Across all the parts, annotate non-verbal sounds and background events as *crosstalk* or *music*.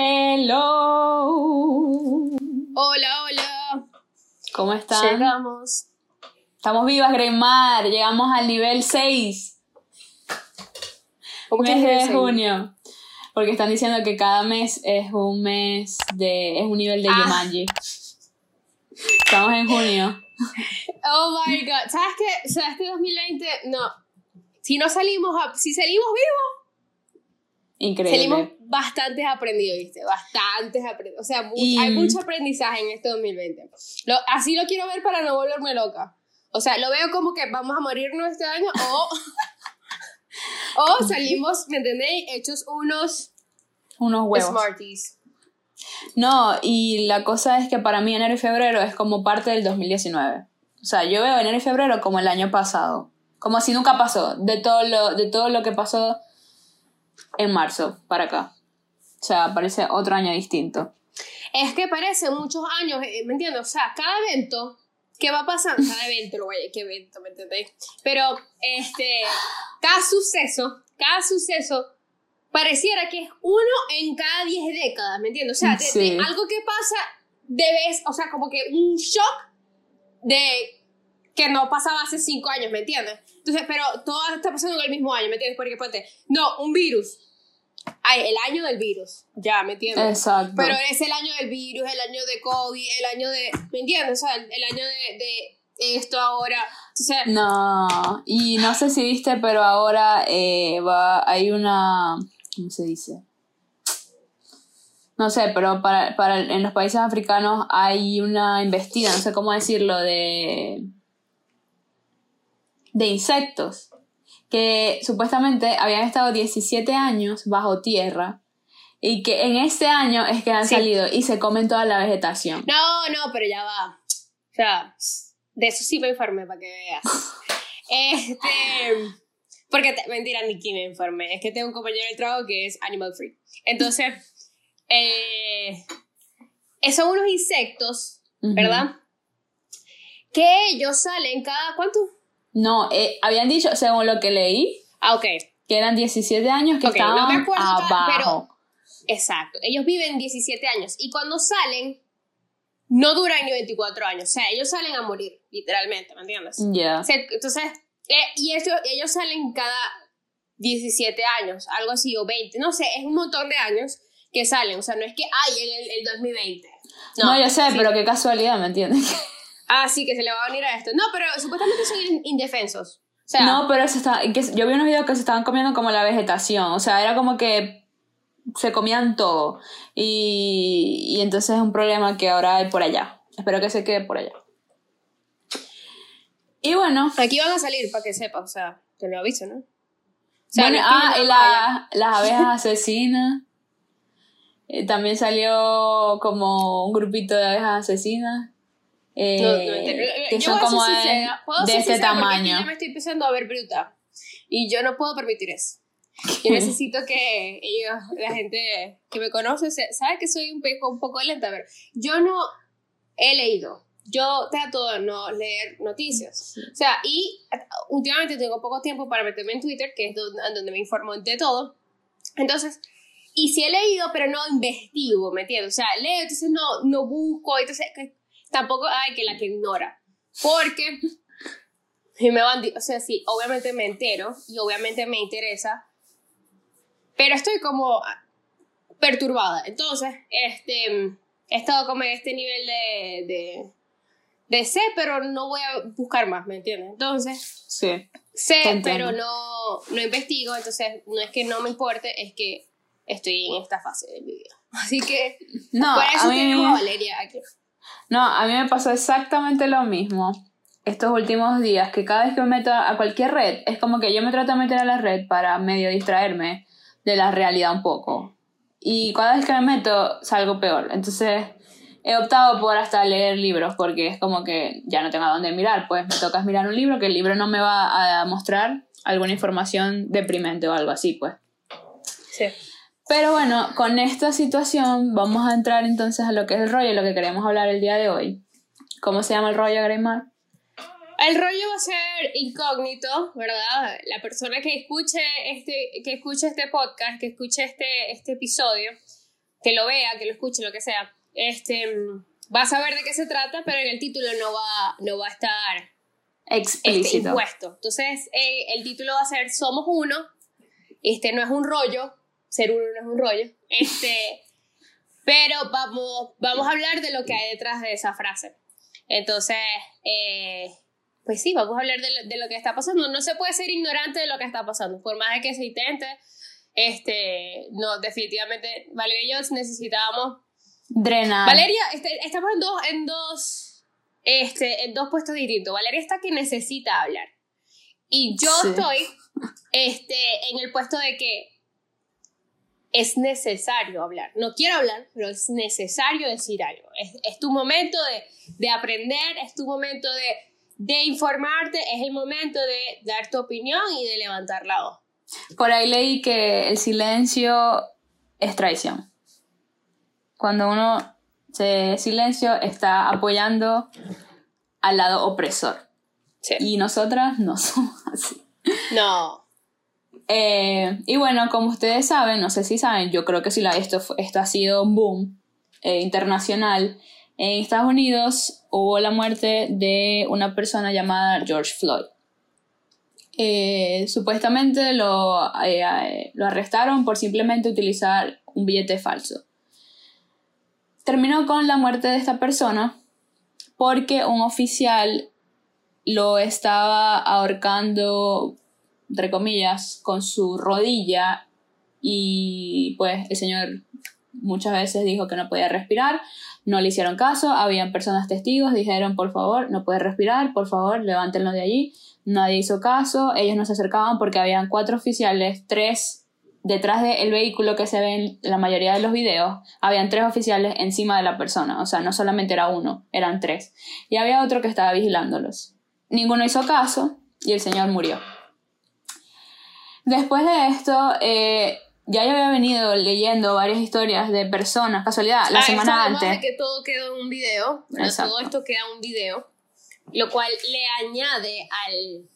Hello. Hola, hola. ¿Cómo están? Llegamos. Estamos vivas, Greymar. Llegamos al nivel 6. ¿Cómo mes es de junio. Porque están diciendo que cada mes es un mes de. es un nivel de Ah. Jumanji. Estamos en junio. Oh my god. ¿Sabes qué? Sea, este 2020, no. Si no salimos, a- si salimos vivos, Increíble. salimos bastantes aprendidos, ¿viste? Bastantes aprendidos. O sea, Y- hay mucho aprendizaje en este 2020. Lo- así lo quiero ver para no volverme loca. O sea, lo veo como que vamos a morirnos este año o. *laughs* o salimos, ¿me entendéis? Hechos unos Unos huevos. Smarties. No, y la cosa es que para mí enero y febrero es como parte del 2019. O sea, yo veo enero y febrero como el año pasado. Como si nunca pasó. De todo lo, de todo lo que pasó en marzo para acá. O sea, parece otro año distinto. Es que parece muchos años, eh, ¿me entiendes? O sea, cada evento que va pasando, *laughs* cada evento, güey, qué evento, ¿me entendéis? Pero, este, cada suceso, cada suceso, pareciera que es uno en cada 10 décadas, ¿me entiendes? O sea, de- algo que pasa de vez, o sea, como que un shock de que no pasaba hace 5 años, ¿me entiendes? Entonces, pero todo está pasando en el mismo año, ¿me entiendes? Porque, ponte, no, un virus. Ay, el año del virus, ya, ¿me entiendes? Exacto. Pero es el año del virus, el año de COVID, el año de. ¿Me entiendes? O sea, el, el año de, de esto ahora. O sea, No, y no sé si viste, pero ahora eh, va, hay una, ¿cómo se dice? No sé, pero para, para en los países africanos hay una investida, no sé cómo decirlo, de, de insectos, que supuestamente habían estado 17 años bajo tierra y que en este año es que han Sí. salido y se comen toda la vegetación. no, no, pero ya va. O sea, de eso sí me informé para que veas. *laughs* Este. Porque, te- mentira, ni que me informé. Es que tengo un compañero del trabajo que es animal free. Entonces, eh, son unos insectos, Ujú. ¿verdad? Que ellos salen cada. ¿Cuánto? No, eh, habían dicho, según lo que leí, Ah, ok. que eran 17 años que Ok, no estaban me acuerdo abajo. Exacto. Ellos viven 17 años y cuando salen, no duran ni 24 años. O sea, ellos salen a morir, literalmente, ¿me entiendes? Ya. O sea, entonces, eh, y esto, ellos salen cada 17 años, algo así, o 20, no sé, es un montón de años que salen. O sea, no es que, ay, en el, el 2020. No, yo sé, sí. pero qué casualidad, ¿me entiendes? *laughs* Ah, sí, que se le va a venir a esto. No, pero supuestamente son in- indefensos. O sea, no, pero se está, que, yo vi unos videos que se estaban comiendo como la vegetación, o sea, era como que se comían todo. Y, y entonces es un problema que ahora hay por allá. Espero que se quede por allá. Y bueno, aquí van a salir, para que sepas, o sea, te lo aviso, ¿no? O sea, bueno, ah, y la- las *laughs* abejas asesinas. Eh, también salió como un grupito de abejas asesinas. Eh, No, no me entero. que Yo son como de, sincera, de ser sincera porque es que tamaño. yo me estoy empezando a ver bruta. Y yo no puedo permitir eso. Yo *laughs* necesito que ellos, la gente que me conoce, sabe que soy un poco, un poco lenta. Ver, yo no he leído. Yo trato de no leer noticias. O sea, y últimamente tengo poco tiempo para meterme en Twitter, que es donde, donde me informo de todo. Entonces, y sí he leído, pero no investigo, ¿me entiendes? O sea, leo, entonces no, no busco, entonces tampoco hay que la que ignora. Porque me o sea, sí, obviamente me entero y obviamente me interesa, pero estoy como perturbada. Entonces, este, he estado como en este nivel de, de, de sé, pero no voy a buscar más, ¿me entiendes? Entonces, Sí. sé, pero no, no investigo, entonces no es que no me importe, es que estoy en esta fase de mi vida. *laughs* Así que, No, por a eso mí, tenemos a Valeria aquí. No, a mí me pasó exactamente lo mismo estos últimos días, que cada vez que me meto a cualquier red, es como que yo me trato de meter a la red para medio distraerme de la realidad un poco. Y cada vez que me meto, salgo peor. Entonces, he optado por hasta leer libros, porque es como que ya no tengo a dónde mirar, pues me toca mirar un libro, que el libro no me va a mostrar alguna información deprimente o algo así, pues. Sí. Pero bueno, con esta situación vamos a entrar entonces a lo que es el rollo, lo que queremos hablar el día de hoy. ¿Cómo se llama el rollo, Greymar? El rollo va a ser incógnito, ¿verdad? La persona que escuche este, que escuche este podcast, que escuche este, este episodio, que lo vea, que lo escuche, lo que sea, este, va a saber de qué se trata, pero en el título no va, no va a estar este, Explícito. impuesto. Entonces, eh, el título va a ser Somos Uno. Este no es un rollo, ser uno no es un rollo. Este, pero vamos, vamos a hablar de lo que hay detrás de esa frase. Entonces, eh, pues sí, vamos a hablar de lo, de lo que está pasando. No se puede ser ignorante de lo que está pasando, por más de que se intente. Este, no, definitivamente, Valeria y yo necesitábamos Drenar. Valeria, este, estamos en dos, en dos, este, en dos puestos distintos. Valeria está que necesita hablar. Y yo Sí. estoy, este, en el puesto de que es necesario hablar. No quiero hablar, pero es necesario decir algo. Es, es tu momento de, de aprender, es tu momento de, de informarte, es el momento de dar tu opinión y de levantar la voz. Por ahí leí que el silencio es traición. Cuando uno se silencio está apoyando al lado opresor. Sí. Y nosotras no *laughs* somos así. No. Eh, y bueno, como ustedes saben, no sé si saben, yo creo que la, esto, esto ha sido un boom eh, internacional. En Estados Unidos hubo la muerte de una persona llamada George Floyd. Eh, supuestamente lo, lo arrestaron por simplemente utilizar un billete falso. Terminó con la muerte de esta persona porque un oficial lo estaba ahorcando, entre comillas, con su rodilla y pues el señor muchas veces dijo que no podía respirar, no le hicieron caso, habían personas testigos, dijeron por favor, no puede respirar, por favor, levántenlo de allí, nadie hizo caso, ellos no se acercaban porque habían cuatro oficiales, tres detrás del vehículo que se ve en la mayoría de los videos, habían tres oficiales encima de la persona, o sea, no solamente era uno, eran tres, y había otro que estaba vigilándolos. Ninguno hizo caso y el señor murió. Después de esto, eh, ya yo había venido leyendo varias historias de personas, casualidad, la Ah, semana antes. de que todo quedó en un video, todo esto queda en un video, lo cual le añade al,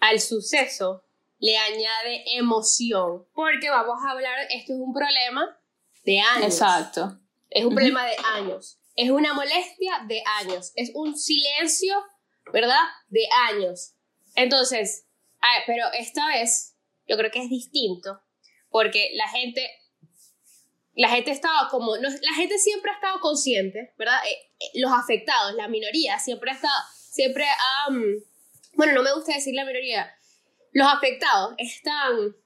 al suceso, le añade emoción, porque vamos a hablar, esto es un problema de años. Exacto. Es un problema de años. Es una molestia de años. Es un silencio, ¿verdad? De años. Entonces, ah, pero esta vez yo creo que es distinto porque la gente, la gente estaba como, no, la gente siempre ha estado consciente, ¿verdad? Eh, eh, los afectados, la minoría, siempre ha estado, siempre mm, bueno, no me gusta decir la minoría, los afectados están,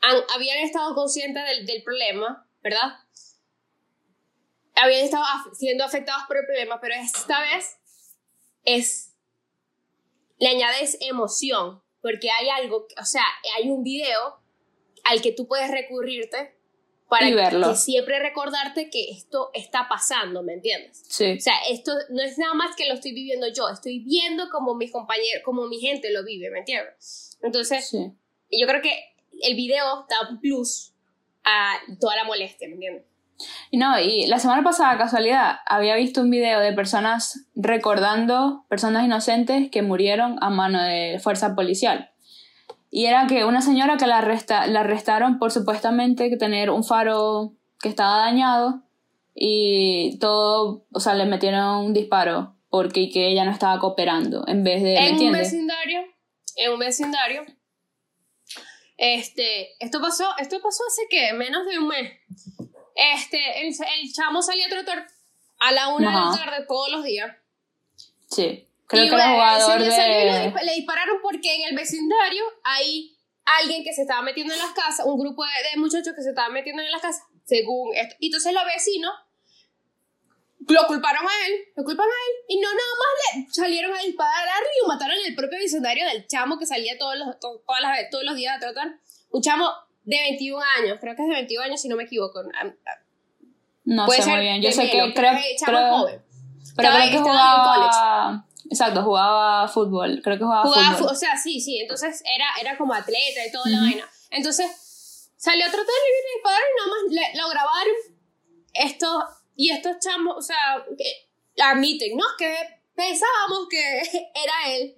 han- habían estado conscientes del, del problema, ¿verdad? Habían estado af- siendo afectados por el problema, pero esta vez es, le añades emoción, porque hay algo, o sea, hay un video al que tú puedes recurrirte para Y verlo. que siempre recordarte que esto está pasando, ¿me entiendes? Sí. O sea, esto no es nada más que lo estoy viviendo yo, estoy viendo como mis compañeros, como mi gente lo vive, ¿me entiendes? Entonces, sí. yo creo que el video da un plus a toda la molestia, ¿me entiendes? No, y la semana pasada, casualidad, había visto un video de personas recordando personas inocentes que murieron a mano de fuerza policial. Y era que una señora que la, arresta, la arrestaron por supuestamente tener un faro que estaba dañado y todo, o sea, le metieron un disparo porque que ella no estaba cooperando en vez de, ¿me en un vecindario, en un vecindario, este, esto pasó, esto pasó hace que menos de un mes. Este, el, el chamo salía a trotar a la una de Ajá. la tarde todos los días. Sí, creo Y, que bueno, jugador ese día salió le, de... le dispararon porque en el vecindario hay alguien que se estaba metiendo en las casas, un grupo de, de muchachos que se estaban metiendo en las casas, según esto. Y entonces los vecinos lo culparon a él, lo culparon a él, y no nada más le salieron a disparar a y mataron el propio vecindario del chamo que salía todos los, to- todas las- todos los días a trotar. Un chamo de 21 años, creo que es de 21 años si no me equivoco. Am- am- No Puede sé muy bien, yo sé que creo, pero pero creo que estaba en jugaba... Exacto, jugaba fútbol, creo que jugaba, Jugaba, fútbol. o sea, sí, sí, entonces era, era como atleta y toda la Ujú. vaina. Entonces, salió a tratar de disparar y nada más le- lo grabaron. Esto, y estos chamos, o sea, que admiten, ¿no? Que pensábamos que *laughs* era él.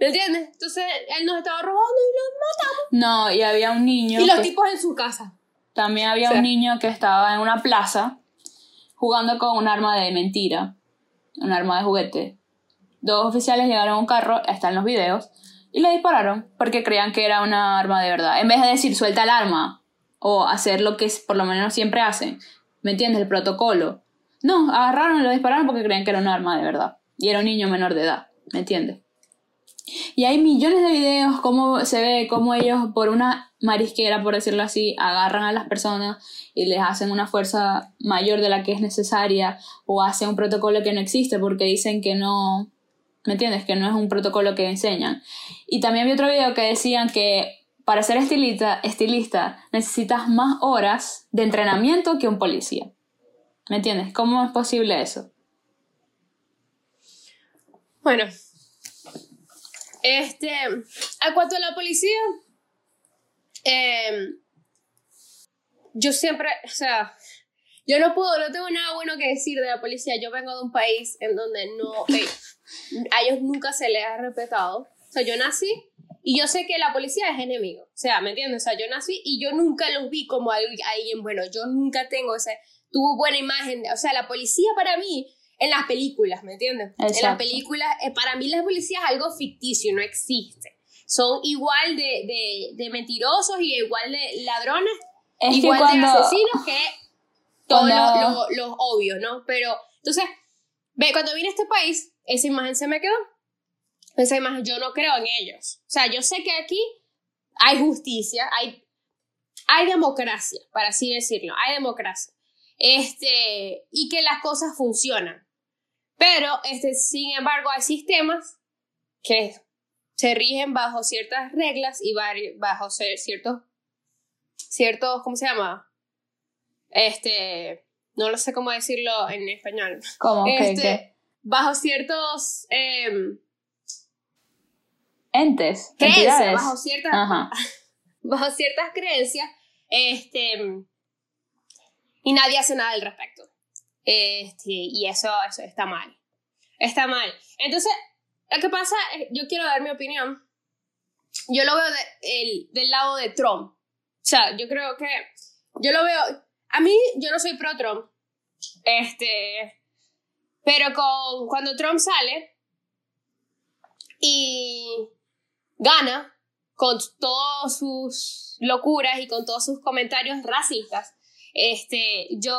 ¿Me entiendes? Entonces, él nos estaba robando y lo matamos. No, y había un niño Y los que- tipos en su casa. también había un niño que estaba en una plaza jugando con un arma de mentira, un arma de juguete. Dos oficiales llegaron a un carro, están los videos, y le dispararon porque creían que era una arma de verdad. En vez de decir suelta el arma o hacer lo que por lo menos siempre hacen, ¿me entiendes? El protocolo. No, agarraron y lo dispararon porque creían que era un arma de verdad. Y era un niño menor de edad, ¿me entiendes? Y hay millones de videos cómo se ve cómo ellos por una marisquera, por decirlo así, agarran a las personas y les hacen una fuerza mayor de la que es necesaria o hacen un protocolo que no existe porque dicen que no, ¿me entiendes? Que no es un protocolo que enseñan. Y también vi otro video que decían que para ser estilista, estilista necesitas más horas de entrenamiento que un policía. ¿Me entiendes? ¿Cómo es posible eso? Bueno, este, a cuanto a la policía, em, yo siempre, o sea, yo no puedo, no tengo nada bueno que decir de la policía. Yo vengo de un país en donde no, a ellos nunca se les ha respetado. O sea, yo nací y yo sé que la policía es enemigo. O sea, ¿me entiendes? O sea, yo nací y yo nunca los vi como alguien bueno. Yo nunca tengo ese, tuvo buena imagen. O sea, la policía para mí en las películas, ¿me entiendes? En las películas, eh, para mí la policía es algo ficticio, no existe. Son igual de, de, de mentirosos y igual de ladrones, igual de asesinos que *laughs* todos los, los, obvios, ¿no? Pero, entonces, ve, cuando vine a este país, esa imagen se me quedó. Esa imagen, yo no creo en ellos. O sea, yo sé que aquí hay justicia, hay, hay democracia, para así decirlo, hay democracia. Este, y que las cosas funcionan. Pero, este, sin embargo, hay sistemas que se rigen bajo ciertas reglas y bajo ciertos, ciertos, ¿cómo se llama? Este, no lo sé cómo decirlo en español. ¿Cómo? Este, Bajo ciertos... Em, Entes. Creencias, bajo ciertas, *laughs* bajo ciertas creencias, este, y nadie hace nada al respecto. Este, y eso, eso está mal. Está mal. Entonces, lo que pasa, yo quiero dar mi opinión. Yo lo veo el, del lado de Trump. O sea, yo creo que. Yo lo veo. A mí, yo no soy pro Trump. Este. Pero con, cuando Trump sale y gana con todas sus locuras y con todos sus comentarios racistas, este, yo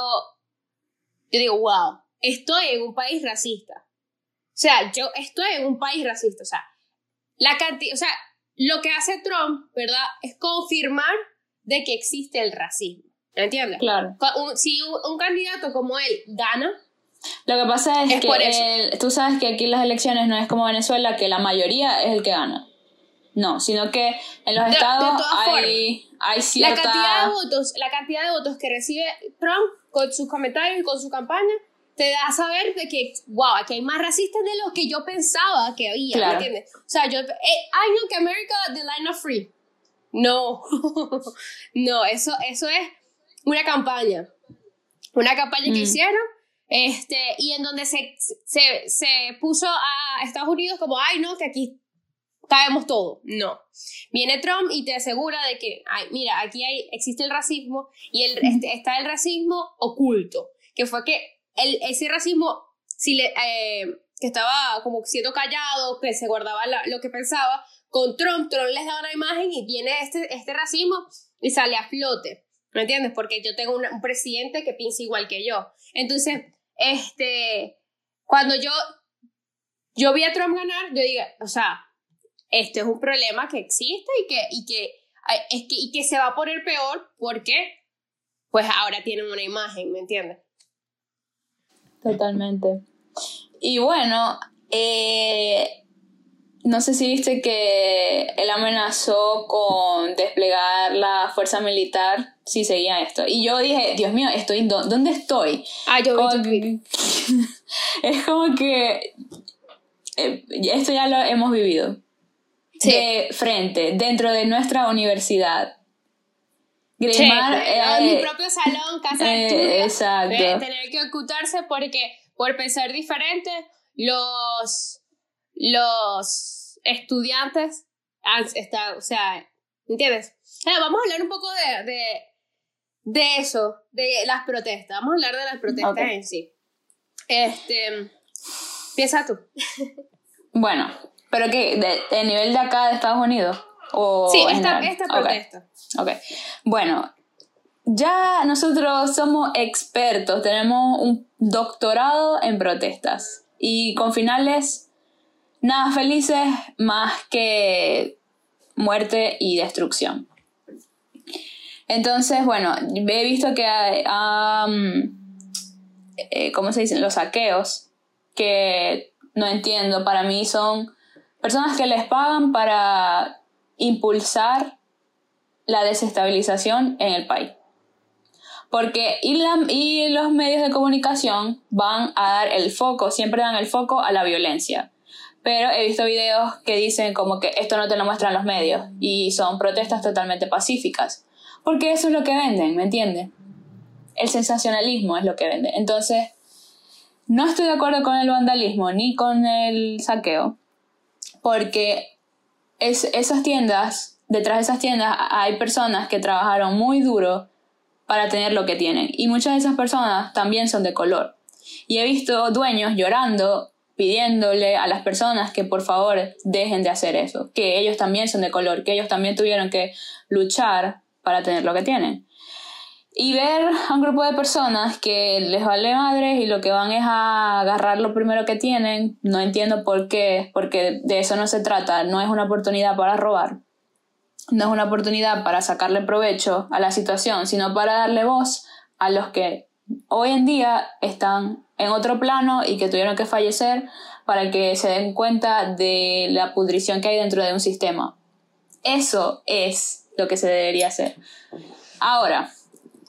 yo digo, wow, estoy en un país racista. O sea, yo estoy en un país racista. O sea, la cantidad, o sea, lo que hace Trump, ¿verdad? Es confirmar de que existe el racismo. ¿Me entiendes? Claro. Si un, candidato como él gana, lo que pasa es, que tú sabes que aquí las elecciones no es como Venezuela, que la mayoría es el que gana. No, sino que en los estados hay, hay cierta... La cantidad, de votos, la cantidad de votos que recibe Trump con sus comentarios y con su campaña, te da a saber de que, wow, aquí hay más racistas de los que yo pensaba que había, ¿me entiendes? O sea, yo, eh, I know que America, the line of free. No, *laughs* no, eso, eso es una campaña. Una campaña que mm. hicieron, este, y en donde se, se, se puso a Estados Unidos como, ay, no, que aquí sabemos todo. No. Viene Trump y te asegura de que, ay, mira, aquí hay, existe el racismo y el, este, está el racismo oculto, que fue que el, ese racismo, si le, eh, que estaba como siendo callado, que se guardaba lo que pensaba, con Trump, Trump les da una imagen y viene este, este racismo y sale a flote. ¿Me entiendes? Porque yo tengo un presidente que piensa igual que yo. Entonces, este, cuando yo, yo vi a Trump ganar, yo digo, o sea, esto es un problema que existe y que, y que, es que, y que se va a poner peor porque pues ahora tienen una imagen, ¿me entiendes? Totalmente. Y bueno, eh, no sé si viste que él amenazó con desplegar la fuerza militar si seguía esto. Y yo dije, Dios mío, estoy ¿dónde estoy? Ah, yo vi *laughs* Es como que eh, esto ya lo hemos vivido de frente, dentro de nuestra universidad. Grimar, en mi eh, propio salón, casa de eh, Exacto. tener que ocultarse porque por pensar diferente, los, los estudiantes están, o sea, ¿entiendes? vamos a hablar un poco de, de eso, de las protestas. Vamos a hablar de las protestas en sí. Este, empieza tú. Bueno, pero qué, de, nivel de acá de Estados Unidos o sí, esta, esta protesta. ok, bueno, ya nosotros somos expertos, tenemos un doctorado en protestas y con finales nada felices más que muerte y destrucción. Entonces, bueno, he visto que hay, eh, ¿cómo se dicen? Los saqueos, que no entiendo, para mí son personas que les pagan para impulsar la desestabilización en el país. Porque y, y, los medios de comunicación van a dar el foco, siempre dan el foco a la violencia. Pero he visto videos que dicen como que esto no te lo muestran los medios y son protestas totalmente pacíficas. Porque eso es lo que venden, ¿me entiendes? El sensacionalismo es lo que venden. Entonces, no estoy de acuerdo con el vandalismo ni con el saqueo. Porque es, esas tiendas, detrás de esas tiendas hay personas que trabajaron muy duro para tener lo que tienen. Y muchas de esas personas también son de color. Y he visto dueños llorando, pidiéndole a las personas que por favor dejen de hacer eso, que ellos también son de color, que ellos también tuvieron que luchar para tener lo que tienen. Y ver a un grupo de personas que les vale madres y lo que van es a agarrar lo primero que tienen, no entiendo por qué, porque de eso no se trata, no es una oportunidad para robar no es una oportunidad para sacarle provecho a la situación, sino para darle voz a los que hoy en día están en otro plano y que tuvieron que fallecer para que se den cuenta de la pudrición que hay dentro de un sistema. Eso es lo que se debería hacer. Ahora,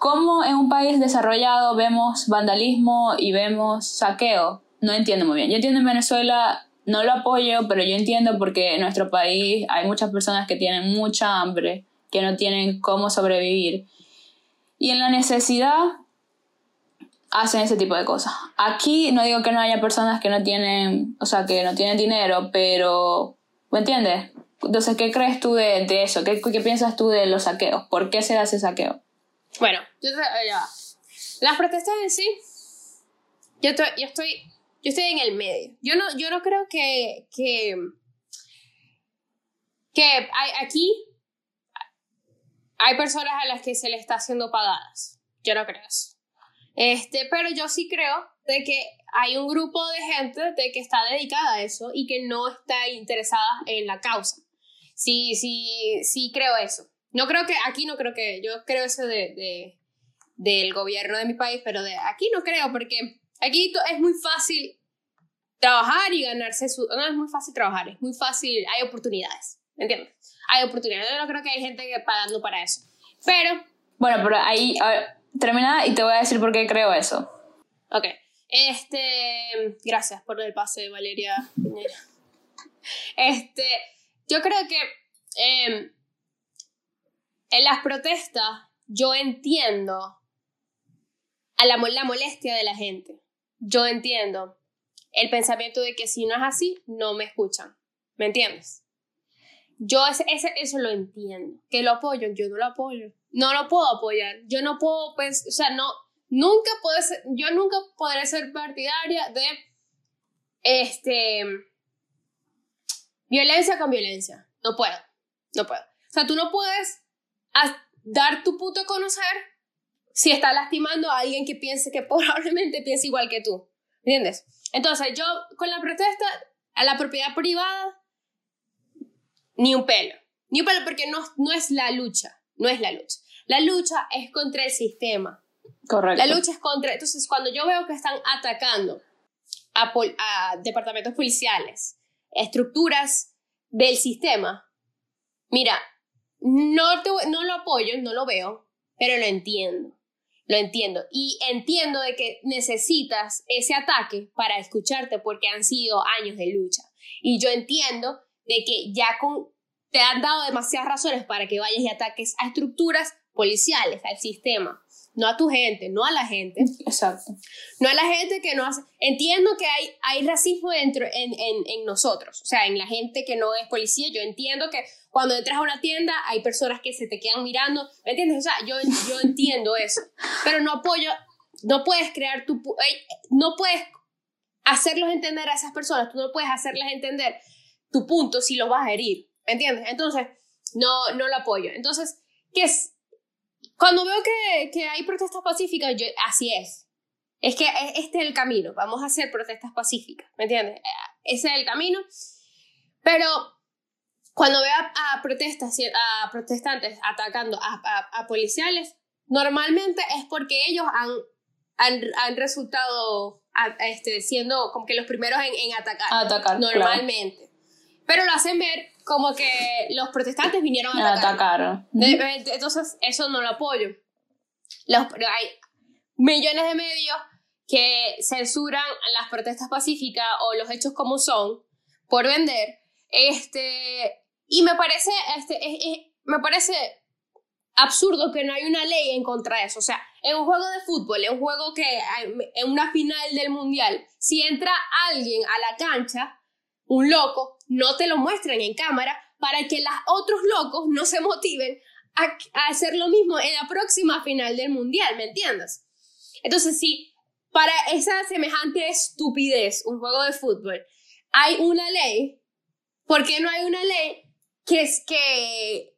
¿cómo en un país desarrollado vemos vandalismo y vemos saqueo? No entiendo muy bien. Yo entiendo en Venezuela no lo apoyo, pero yo entiendo porque en nuestro país hay muchas personas que tienen mucha hambre, que no tienen cómo sobrevivir. Y en la necesidad hacen ese tipo de cosas. Aquí no digo que no haya personas que no tienen, o sea, que no tienen dinero, pero, ¿me entiendes? Entonces, ¿qué crees tú de, eso? ¿Qué, ¿Qué, piensas tú de los saqueos? ¿Por qué se hace saqueo? Bueno, yo ya. Las protestas en sí, yo estoy, yo estoy yo estoy en el medio. Yo no, yo no creo que, que, que hay, aquí hay personas a las que se le está haciendo pagadas. Yo no creo eso. Este, pero yo sí creo de que hay un grupo de gente de que está dedicada a eso y que no está interesada en la causa. Sí, sí, sí creo eso. No creo que, aquí no creo que, yo creo eso de, de del gobierno de mi país, pero de aquí no creo porque Aquí es muy fácil trabajar y ganarse su... No es muy fácil trabajar, es muy fácil, hay oportunidades, ¿me entiendes? Hay oportunidades, yo no creo que hay gente que pagando para eso. Pero... Bueno, pero ahí, termina y te voy a decir por qué creo eso. Ok. Este, gracias por el pase, Valeria *laughs* Este, yo creo que em, en las protestas yo entiendo a la, molestia de la gente yo entiendo el pensamiento de que si no es así, no me escuchan. ¿Me entiendes? Yo ese, eso lo entiendo. Que lo apoyo, yo no lo apoyo. No lo puedo apoyar. Yo no puedo, pues, o sea, no, nunca puedo ser, yo nunca podré ser partidaria de, este, violencia con violencia. No puedo, no puedo. O sea, tú no puedes dar tu puto a conocer si está lastimando a alguien que piense que *laughs* probablemente piense igual que tú. ¿Entiendes? Entonces, yo con la protesta a la propiedad privada, ni un pelo. Ni un pelo porque no, no es la lucha. No es la lucha. La lucha es contra el sistema. Correcto. La lucha es contra. Entonces, cuando yo veo que están atacando a, a departamentos policiales, estructuras del sistema, mira, no, no lo apoyo, no lo veo, pero lo entiendo. Lo entiendo. Y entiendo de que necesitas ese ataque para escucharte porque han sido años de lucha. Y yo entiendo de que ya con, te han dado demasiadas razones para que vayas y ataques a estructuras policiales, al sistema. no a tu gente, no a la gente. Exacto. No a la gente que no hace... Entiendo que hay, hay racismo dentro en, en, en, nosotros, o sea, en la gente que no es policía. Yo entiendo que cuando entras a una tienda hay personas que se te quedan mirando, ¿me entiendes? O sea, yo, yo entiendo eso, pero no apoyo, no puedes crear tu... No puedes hacerlos entender a esas personas, tú no puedes hacerles entender tu punto si los vas a herir, ¿me entiendes? Entonces, no, no lo apoyo. Entonces, ¿qué es? Cuando veo que, que hay protestas pacíficas, yo, así es. Es que este es el camino, vamos a hacer protestas pacíficas, ¿me entiendes? Ese es el camino. Pero cuando veo a, protestas, a protestantes atacando a, a, a, policiales, normalmente es porque ellos han, han, han resultado este, siendo como que los primeros en, en atacar. Atacar. Normalmente. Pero lo hacen ver como que los protestantes vinieron a atacar. Entonces, eso no lo apoyo. Los, hay millones de medios que censuran las protestas pacíficas o los hechos como son por vender. Este, y me parece, este, me parece absurdo que no hay una ley en contra de eso. O sea, en un juego de fútbol, en un juego que, en una final del mundial, si entra alguien a la cancha, un loco, no te lo muestren en cámara para que los otros locos no se motiven a, hacer lo mismo en la próxima final del mundial, ¿me entiendes? Entonces, si para esa semejante estupidez, un juego de fútbol, hay una ley, ¿por qué no hay una ley que es que,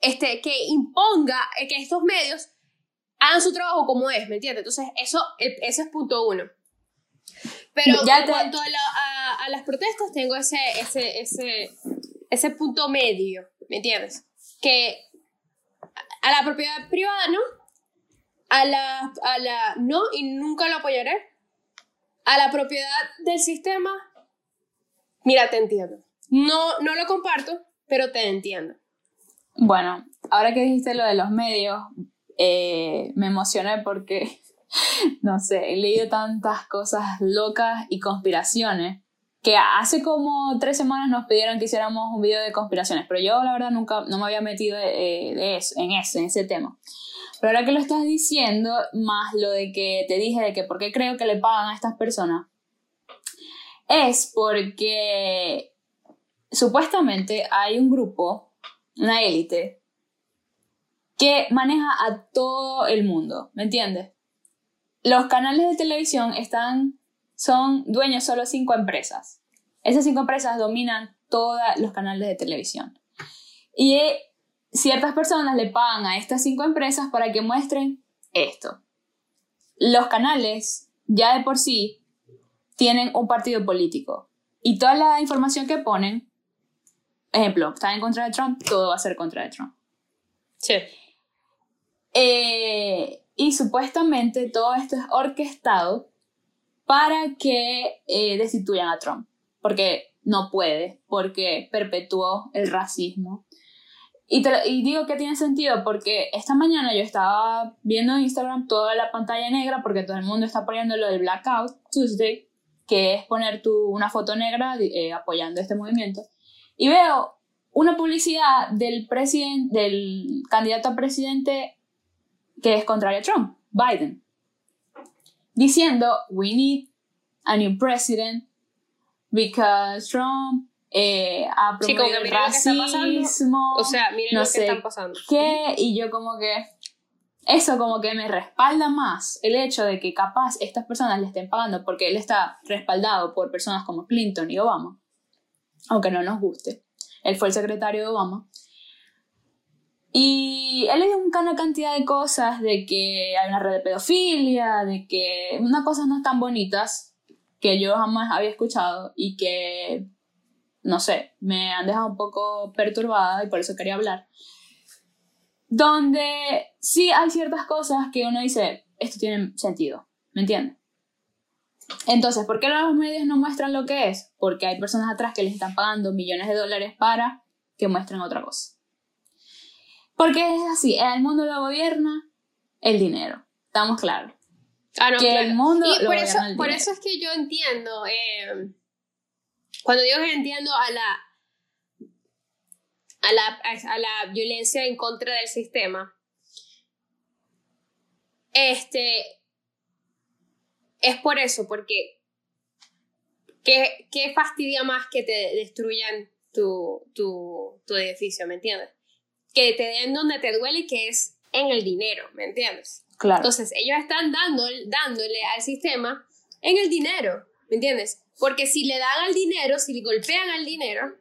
este, que imponga que estos medios hagan su trabajo como es, ¿me entiendes? Entonces, eso, ese es punto uno. Pero en cuanto a, las protestas, tengo ese, ese, ese, ese punto medio, ¿me entiendes? Que a la propiedad privada no, a la, a la no y nunca lo apoyaré. A la propiedad del sistema, mira, te entiendo. No, no lo comparto, pero te entiendo. Bueno, ahora que dijiste lo de los medios, eh, me emocioné porque *laughs* no sé, he leído tantas cosas locas y conspiraciones que hace como tres semanas nos pidieron que hiciéramos un video de conspiraciones, pero yo la verdad nunca no me había metido en, eso, en ese tema. Pero ahora que lo estás diciendo, más lo de que te dije de que por qué creo que le pagan a estas personas, es porque supuestamente hay un grupo, una élite, que maneja a todo el mundo, ¿me entiendes? los canales de televisión están, son dueños solo cinco empresas. Esas cinco empresas dominan todos los canales de televisión. Y ciertas personas le pagan a estas cinco empresas para que muestren esto. Los canales ya de por sí tienen un partido político. Y toda la información que ponen, ejemplo, está en contra de Trump, todo va a ser contra de Trump. Sí. Eh, y supuestamente todo esto es orquestado para que eh, destituyan a Trump, porque no puede, porque perpetuó el racismo. Y, y, digo que tiene sentido porque esta mañana yo estaba viendo en Instagram toda la pantalla negra porque todo el mundo está poniendo lo del Blackout Tuesday, que es poner tu, una foto negra eh, apoyando este movimiento. Y veo una publicidad del, del candidato a presidente que es contrario a Trump, Biden, diciendo, we need a new president because Trump eh, ha promovido el racismo, o sea, miren no lo que están pasando. qué, y yo como que eso como que me respalda más el hecho de que capaz estas personas le estén pagando porque él está respaldado por personas como Clinton y Obama, aunque no nos guste. Él fue el secretario de Obama. Y él le dio una cantidad de cosas, de que hay una red de pedofilia, de que unas cosas no tan bonitas que yo jamás había escuchado y que, no sé, me han dejado un poco perturbada y por eso quería hablar. Donde sí hay ciertas cosas que uno dice, esto tiene sentido, ¿me entiendes? Entonces, ¿por qué los medios no muestran lo que es? Porque hay personas atrás que les están pagando millones de dólares para que muestren otra cosa. Porque es así, el mundo lo gobierna el dinero. Estamos claros. Ah, que el mundo y por eso, por eso es que yo entiendo, eh, cuando digo que entiendo a la, a la, a la violencia en contra del sistema, este, es por eso, porque ¿qué, qué fastidia más que te destruyan tu, tu, tu edificio, ¿me entiendes? Que te den donde te duele, que es en el dinero, ¿me entiendes? Claro. Entonces, ellos están dando, dándole al sistema en el dinero, ¿me entiendes? Porque si le dan al dinero, si le golpean al dinero,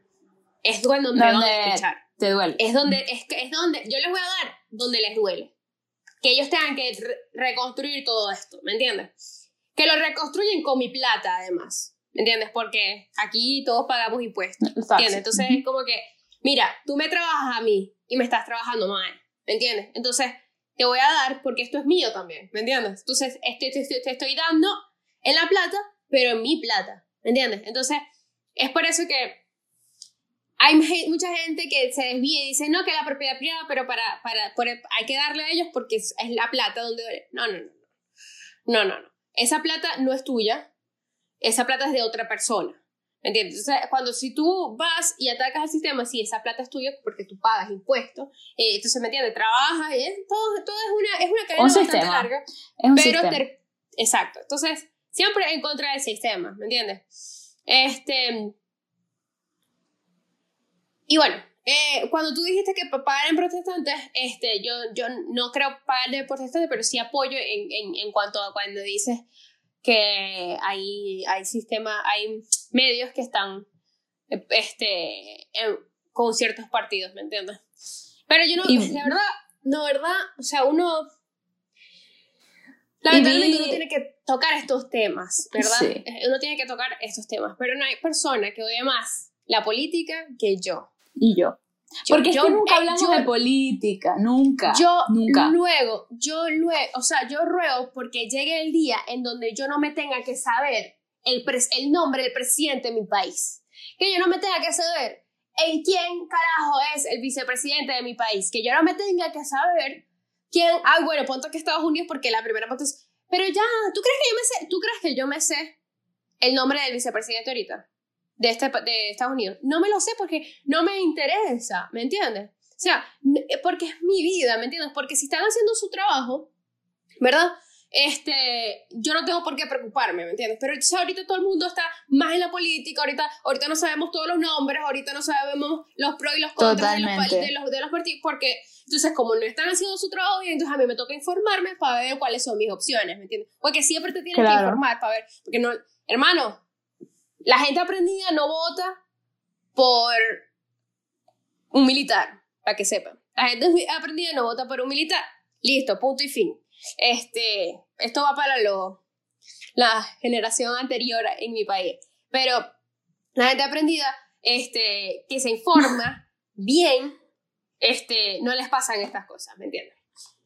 es donde me van a escuchar. Te duele. Es donde, es, es donde, yo les voy a dar donde les duele. Que ellos tengan que re- reconstruir todo esto, ¿me entiendes? Que lo reconstruyen con mi plata, además, ¿me entiendes? Porque aquí todos pagamos impuestos. ¿entiendes? Entonces es como que, mira, tú me trabajas a mí y me estás trabajando mal, ¿me entiendes? Entonces te voy a dar porque esto es mío también, ¿me entiendes? Entonces este- te, te- te estoy dando en la plata, pero en mi plata, ¿me entiendes? Entonces es por eso que hay mucha gente que se desvía y dice, no, que la propiedad privada, pero para, para, por- hay que darle a ellos porque es, es la plata donde... no, no, no. No, no, no. Esa plata no es tuya, esa plata es de otra persona. ¿Me entiendes? Entonces, cuando si tú vas y atacas al sistema, sí, esa plata es tuya porque tú pagas impuestos, eh, entonces, ¿me entiendes? Trabajas, y es- todo, todo es una, es una cadena Un bastante sistema. larga. Es un Pero exacto. Entonces, siempre en contra del sistema, ¿me entiendes? Este. Y bueno, eh, cuando tú dijiste que pa- pagar en protestantes, este, yo, yo no creo de protestantes, pero sí apoyo en, en, en cuanto a cuando dices que hay, hay sistema, hay medios que están este, en- con ciertos partidos, ¿me entiendes? Pero yo no, Y- la verdad, no, verdad, o sea, uno lamentablemente uno tiene que tocar estos temas, ¿verdad? Sí. Eh, Uno tiene que tocar estos temas, pero no hay persona que odie más la política que yo. Y yo. Yo- Porque es yo- que nunca eh, hablamos yo- de política, nunca. Yo nunca. luego, yo luego, o sea, yo ruego porque llegue el día en donde yo no me tenga que saber el, pres- el nombre del presidente de mi país. Que yo no me tenga que saber en quién carajo es el vicepresidente de mi país. Que yo no me tenga que saber quién. Ah, bueno, punto que Estados Unidos porque la primera es. Pero ya, ¿tú crees que yo me sé? ¿Tú crees que yo me sé el nombre del vicepresidente ahorita? De, este, de Estados Unidos. No me lo sé porque no me interesa, ¿me entiendes? O sea, eh, porque es mi vida, ¿me entiendes? Porque si están haciendo su trabajo, ¿verdad? Este, yo no tengo por qué preocuparme, ¿me entiendes? Pero entonces ahorita todo el mundo está más en la política, ahorita, ahorita no sabemos todos los nombres, ahorita no sabemos los pros y los contras de los, de, los, de los partidos, porque entonces como no están haciendo su trabajo bien, entonces a mí me toca informarme para ver cuáles son mis opciones, ¿me entiendes? Porque siempre te tienes que Claro. informar para ver, porque no, hermano, la gente aprendida no vota por un militar, para que sepan. La gente aprendida no vota por un militar. Listo, punto y fin. Este, esto va para lo, la generación anterior en mi país. Pero la gente aprendida, este, que se informa *laughs* bien, este, no les pasan estas cosas, ¿me entiendes?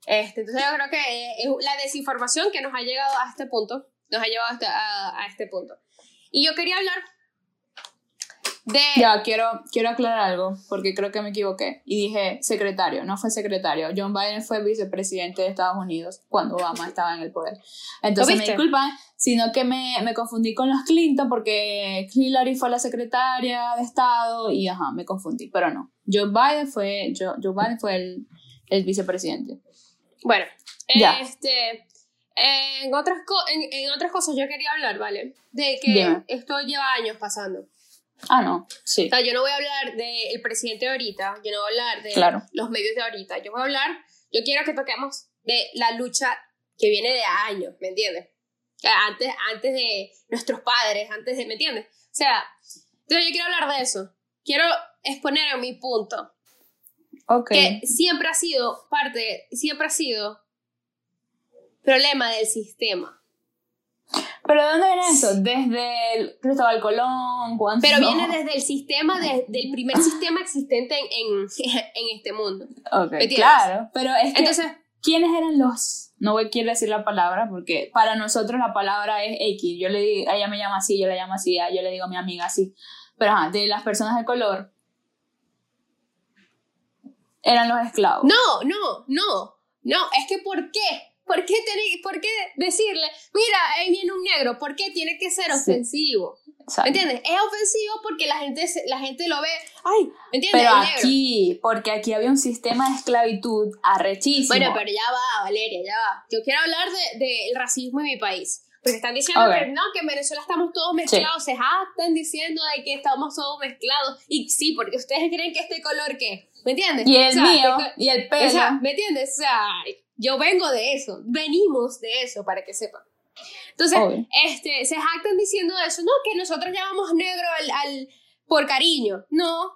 Este, entonces yo creo que eh, es la desinformación que nos ha llegado a este punto, nos ha llevado hasta a, a este punto. Y yo quería hablar de... Ya, quiero, quiero aclarar algo, porque creo que me equivoqué. Y dije secretario, no fue secretario. John Biden fue vicepresidente de Estados Unidos cuando Obama estaba en el poder. Entonces me disculpan, sino que me, me confundí con los Clinton porque Hillary fue la secretaria de Estado y ajá, me confundí. Pero no, Joe Biden fue, Joe, Joe Biden fue el, el vicepresidente. Bueno, Ya. este, en, otras co- en, en otras cosas yo quería hablar, ¿vale? De que Dime. esto lleva años pasando. Ah, no, sí. O sea, yo no voy a hablar del presidente de ahorita, yo no voy a hablar de Claro. los medios de ahorita, yo voy a hablar, yo quiero que toquemos de la lucha que viene de años, ¿me entiendes? Antes, antes de nuestros padres, antes de, ¿me entiendes? O sea, entonces yo quiero hablar de eso. Quiero exponer a mi punto, Ok. que siempre ha sido parte, siempre ha sido problema del sistema. Pero ¿de dónde viene eso? Desde el Cristóbal Colón, cuando... Pero viene desde el sistema, de- del primer sistema existente en, en, *laughs* en este mundo. Ok, entiendes? claro, pero es que... Entonces, ¿Quiénes eran los? No voy quiero decir la palabra porque para nosotros la palabra es X. Yo le digo, ella me llama así, yo le llamo así, yo le digo a mi amiga así. Pero ajá, de las personas de color eran los esclavos. no, no, no, no, es que ¿por qué? ¿Por qué, tener- por qué decirle, mira, ahí viene un negro? ¿Por qué tiene que ser Sí. ofensivo? ¿Me entiendes? Es ofensivo porque la gente, la gente lo ve, ay, ¿me entiendes? Pero aquí, porque aquí había un sistema de esclavitud arrechísimo. Bueno, pero ya va, Valeria, ya va. Yo quiero hablar del de, del racismo en mi país. Porque están diciendo que no, que en Venezuela estamos todos mezclados. Se jactan diciendo de que estamos todos mezclados. Y sí, porque ustedes creen que este color, ¿qué? ¿Me entiendes? Y el O sea, mío, que- y el pelo. o sea, ¿me entiendes? O sea, yo vengo de eso. Venimos de eso, para que sepan. Entonces, Obvio. este, se jactan diciendo eso. No, que nosotros llamamos negro al, al por cariño. No.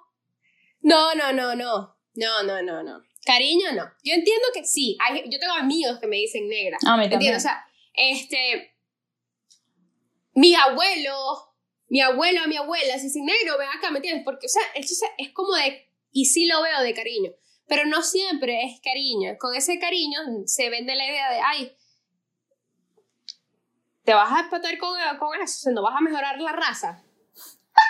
No, no, no, no. No, no, no, no. Cariño no. Yo entiendo que sí. Hay, yo tengo amigos que me dicen negra. A mí ¿Me entiendes? O sea, este. Mi abuelo, mi abuelo, mi abuela, se dicen negro, ven acá, ¿me entiendes? Porque, o sea, esto se- es como de. Y sí lo veo de cariño. Pero no siempre es cariño. Con ese cariño se vende la idea de, ay, te vas a empatar con, con eso, o sea, no vas a mejorar la raza.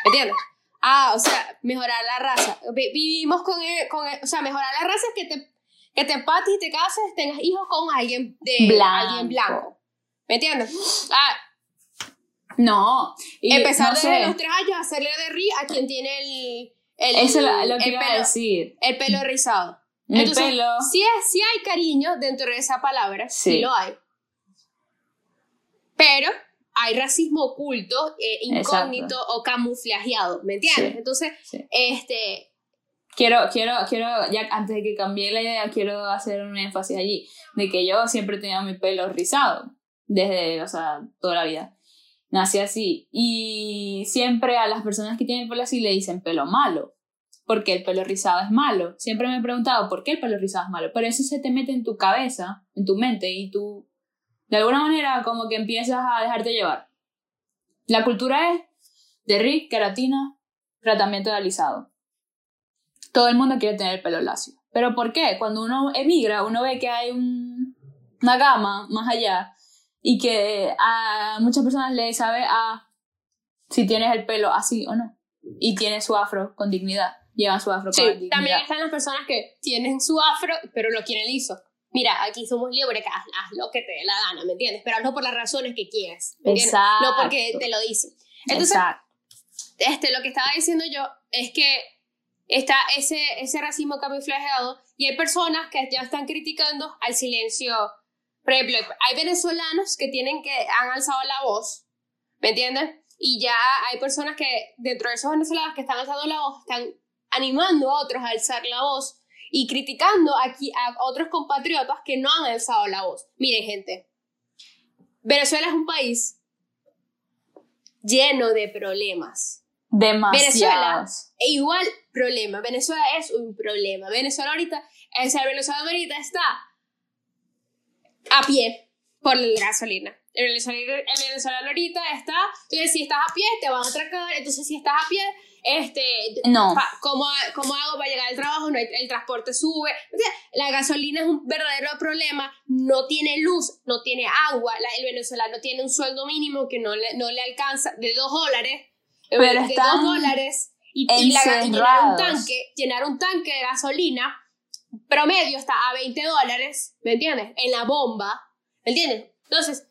¿Me entiendes? Ah, o sea, mejorar la raza. Vi- Vivimos con, el- con el- o sea, mejorar la raza es que te, que te empates y te cases, tengas hijos con alguien de Blanco. alguien blanco. ¿Me entiendes? Ah, No. Y empezar no desde sé. los tres años a hacerle de ri a quien tiene el, el, Eso es lo, lo que el iba a pelo, decir. el pelo rizado. Mi Entonces, pelo. Sí, es- sí hay cariño dentro de esa palabra, sí, Sí. lo hay. Pero hay racismo oculto, eh, incógnito o camuflajeado, ¿me entiendes? Sí. Entonces, Sí. este, Quiero, quiero, quiero, ya antes de que cambie la idea, quiero hacer un énfasis allí, de que yo siempre he tenido mi pelo rizado, desde, o sea, toda la vida. Nací así. Y siempre a las personas que tienen el pelo así le dicen pelo malo, porque el pelo rizado es malo. Siempre me he preguntado por qué el pelo rizado es malo, pero eso se te mete en tu cabeza, en tu mente, y tú, de alguna manera, como que empiezas a dejarte llevar. La cultura es de RIC, queratina, tratamiento de alisado todo el mundo quiere tener el pelo lacio. ¿Pero por qué? Cuando uno emigra, uno ve que hay un- una gama más allá y que a muchas personas les sabe a si tienes el pelo así o no. Y tienes su afro con dignidad. Llevan su afro sí, con dignidad. también están las personas que tienen su afro, pero lo quieren liso. Mira, aquí somos libres, haz, haz lo que te dé la gana, ¿me entiendes? Pero hazlo por las razones que quieres, ¿me? Exacto. No porque te lo dicen. Entonces, Exacto. este, lo que estaba diciendo yo es que está ese, ese racismo camuflajeado y hay personas que ya están criticando al silencio. Por ejemplo, hay venezolanos que tienen que han alzado la voz, ¿me entiendes? Y ya hay personas que dentro de esos venezolanos que están alzando la voz están animando a otros a alzar la voz y criticando aquí a otros compatriotas que no han alzado la voz. Miren, gente, Venezuela es un país lleno de problemas. Demasiados. E igual problema. Venezuela es un problema. Venezuela ahorita, o sea, el venezolano ahorita está a pie por la gasolina. El venezolano, el venezolano ahorita está, entonces si estás a pie te van a atracar, entonces si estás a pie, este, No. pa- ¿cómo, ¿cómo hago para llegar al trabajo? No hay- el transporte sube. O sea, la gasolina es un verdadero problema, no tiene luz, no tiene agua, la- el venezolano tiene un sueldo mínimo que no le, no le alcanza de dos dólares, Pero de dos dólares y, y la, y llenar un tanque, llenar un tanque de gasolina promedio está a 20 dólares, ¿me entiendes? En la bomba, ¿me entiendes? Entonces,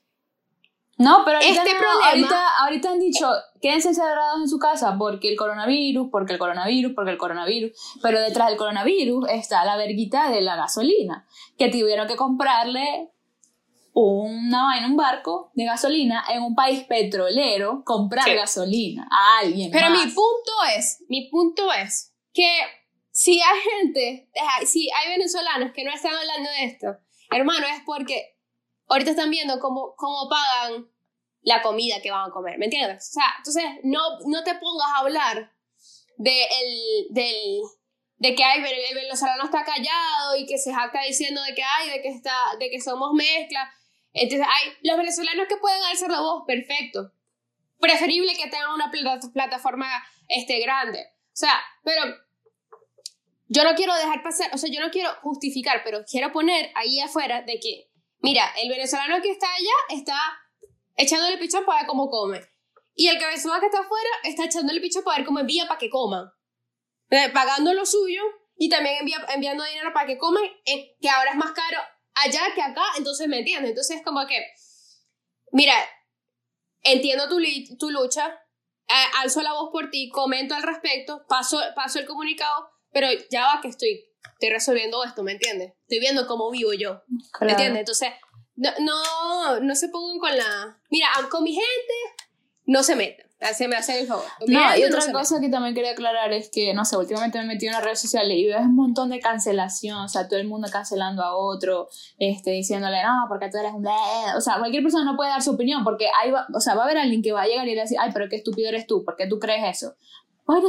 No, pero ahorita, Este no, problema- ahorita, ahorita han dicho, quédense encerrados en su casa porque el coronavirus, porque el coronavirus, porque el coronavirus. Pero detrás del coronavirus está la verguita de la gasolina, que tuvieron que comprarle una vaina, un barco de gasolina en un país petrolero, comprar Sí. gasolina a alguien Pero más. mi punto es, mi punto es que si hay gente, si hay venezolanos que no están hablando de esto, hermano, es porque ahorita están viendo cómo, cómo pagan la comida que van a comer, ¿me entiendes? O sea, entonces no, no te pongas a hablar de, el, del, de que hay, el venezolano está callado y que se jacta diciendo de que hay, de que, está, de que somos mezcla. Entonces hay los venezolanos que pueden alzar la voz, perfecto preferible que tengan una plata- plataforma este, grande. O sea, pero yo no quiero dejar pasar, o sea, yo no quiero justificar, pero quiero poner ahí afuera de que, mira, el venezolano que está allá está echándole pichón para ver cómo come. Y el venezolano que está afuera está echándole pichón para ver cómo envía para que coman. Eh, pagando lo suyo y también enviando dinero para que coman, eh, que ahora es más caro allá que acá, entonces me entiendes. Entonces es como que, mira, entiendo tu, tu lucha, alzo la voz por ti, comento al respecto, paso, paso el comunicado, pero ya va que estoy, estoy resolviendo esto, ¿me entiendes? Estoy viendo cómo vivo yo, ¿me entiendes? Entonces, no, no, no se pongan con la... Mira, con mi gente no se metan. Se me hace el favor. No, y otra cosa que también quería aclarar es que, no sé, últimamente me he metido en las redes sociales y ves un montón de cancelación, o sea, todo el mundo cancelando a otro, este, diciéndole, no, porque tú eres un... O sea, cualquier persona no puede dar su opinión porque ahí va, o sea, va a haber alguien que va a llegar y le va a decir, ay, pero qué estúpido eres tú, ¿por qué tú crees eso?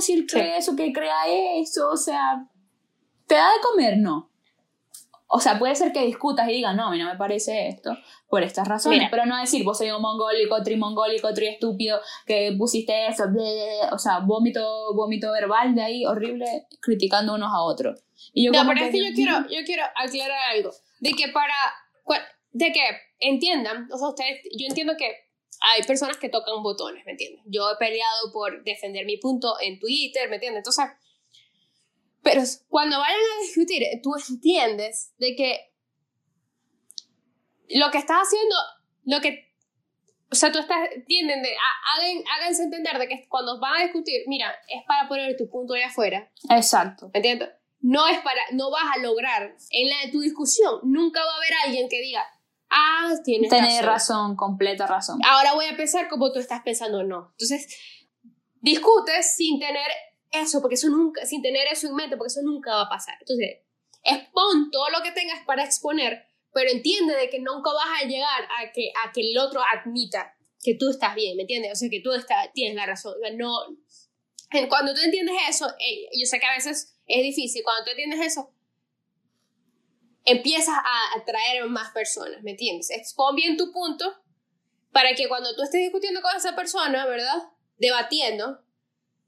Si él cree eso, que crea eso, o sea, ¿te da de comer? No. O sea, puede ser que discutas y digas, no, a mí no me parece esto, por estas razones, pero no decir, vos soy un mongólico, trimongólico, tri estúpido, que pusiste eso, o sea, vómito, vómito verbal de ahí, horrible, criticando unos a otros. Y yo no, pero es que yo quiero, yo quiero aclarar algo, de que para, de que entiendan, o sea, ustedes, yo entiendo que hay personas que tocan botones, ¿me entiendes? Yo he peleado por defender mi punto en Twitter, ¿me entiendes? Entonces, pero cuando vayan a discutir, tú entiendes de que lo que estás haciendo, lo que, o sea, tú estás, entienden, de, hagan, háganse entender de que cuando van a discutir, mira, es para poner tu punto ahí afuera. Exacto. ¿Me entiendes? No es para, no vas a lograr en la de tu discusión, nunca va a haber alguien que diga, ah, tienes Tienes razón. completa razón. Ahora voy a pensar como tú estás pensando, no. Entonces, discutes sin tener eso, porque eso nunca, sin tener eso en mente, porque eso nunca va a pasar. Entonces, expon todo lo que tengas para exponer, pero entiende de que nunca vas a llegar a que, a que el otro admita que tú estás bien, ¿me entiendes? O sea, que tú está, tienes la razón. no, cuando tú entiendes eso, yo sé que a veces es difícil, cuando tú entiendes eso, empiezas a atraer más personas, ¿me entiendes? Expon bien tu punto para que cuando tú estés discutiendo con esa persona, ¿verdad? Debatiendo,